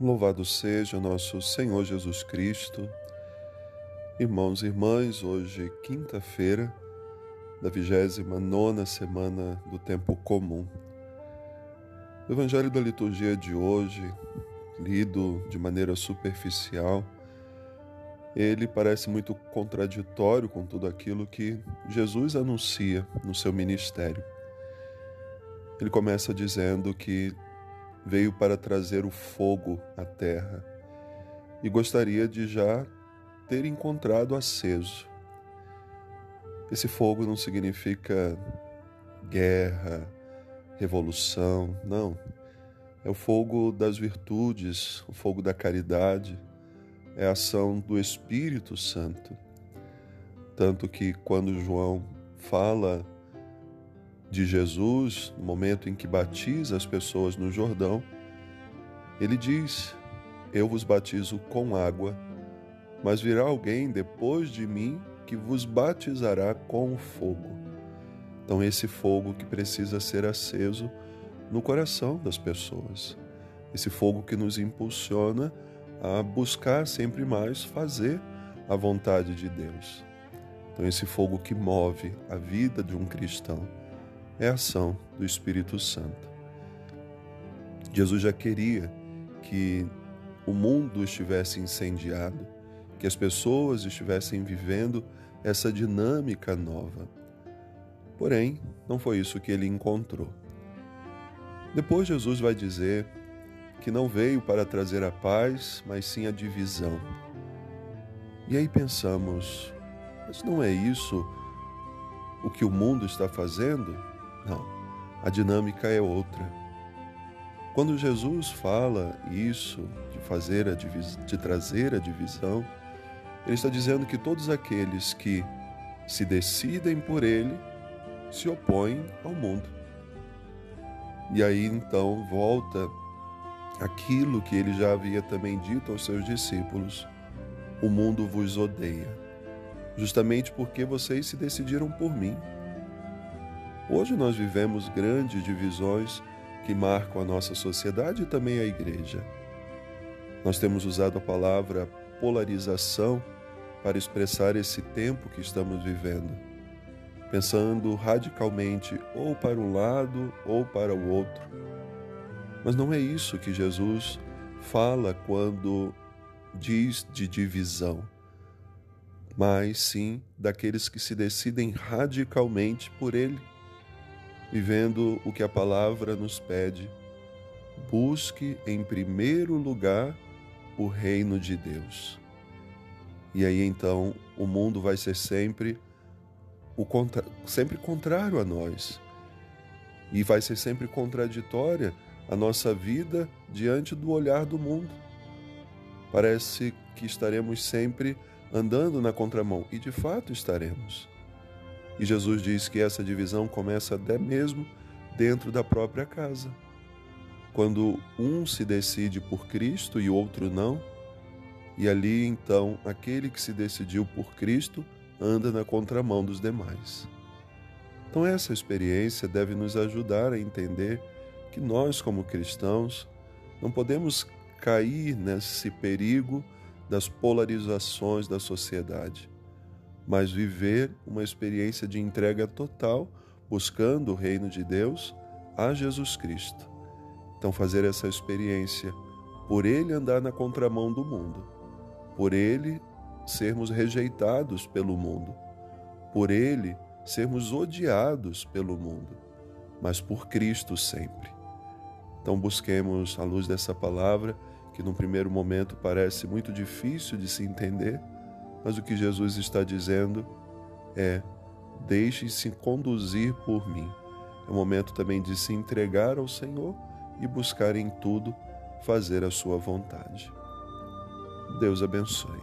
Louvado seja nosso Senhor Jesus Cristo. Irmãos e irmãs, hoje, quinta-feira da 29 semana do Tempo Comum. O Evangelho da liturgia de hoje, lido de maneira superficial, ele parece muito contraditório com tudo aquilo que Jesus anuncia no seu ministério. Ele começa dizendo que veio para trazer o fogo à terra e gostaria de já ter encontrado aceso. Esse fogo não significa guerra, revolução, não. É o fogo das virtudes, o fogo da caridade, é a ação do Espírito Santo. Tanto que quando João fala de Jesus, no momento em que batiza as pessoas no Jordão, ele diz: Eu vos batizo com água, mas virá alguém depois de mim que vos batizará com fogo. Então, esse fogo que precisa ser aceso no coração das pessoas, esse fogo que nos impulsiona a buscar sempre mais fazer a vontade de Deus. Então, esse fogo que move a vida de um cristão é a ação do Espírito Santo. Jesus já queria que o mundo estivesse incendiado, que as pessoas estivessem vivendo essa dinâmica nova. Porém, não foi isso que ele encontrou. Depois, Jesus vai dizer que não veio para trazer a paz, mas sim a divisão. E aí pensamos, mas não é isso o que o mundo está fazendo? Não, a dinâmica é outra. Quando Jesus fala isso, de fazer a de trazer a divisão, ele está dizendo que todos aqueles que se decidem por ele se opõem ao mundo. E aí então volta aquilo que ele já havia também dito aos seus discípulos: o mundo vos odeia, justamente porque vocês se decidiram por mim. Hoje nós vivemos grandes divisões que marcam a nossa sociedade e também a igreja. Nós temos usado a palavra polarização para expressar esse tempo que estamos vivendo, pensando radicalmente ou para um lado ou para o outro. Mas não é isso que Jesus fala quando diz de divisão, mas sim daqueles que se decidem radicalmente por Ele vivendo o que a palavra nos pede. Busque em primeiro lugar o reino de Deus. E aí então o mundo vai ser sempre o contra... sempre contrário a nós. E vai ser sempre contraditória a nossa vida diante do olhar do mundo. Parece que estaremos sempre andando na contramão, e de fato estaremos. E Jesus diz que essa divisão começa até mesmo dentro da própria casa. Quando um se decide por Cristo e outro não, e ali então aquele que se decidiu por Cristo anda na contramão dos demais. Então, essa experiência deve nos ajudar a entender que nós, como cristãos, não podemos cair nesse perigo das polarizações da sociedade mas viver uma experiência de entrega total, buscando o reino de Deus a Jesus Cristo. Então, fazer essa experiência por ele andar na contramão do mundo, por ele sermos rejeitados pelo mundo, por ele sermos odiados pelo mundo, mas por Cristo sempre. Então, busquemos, à luz dessa palavra, que num primeiro momento parece muito difícil de se entender, mas o que Jesus está dizendo é: deixe-se conduzir por mim. É o momento também de se entregar ao Senhor e buscar em tudo fazer a sua vontade. Deus abençoe.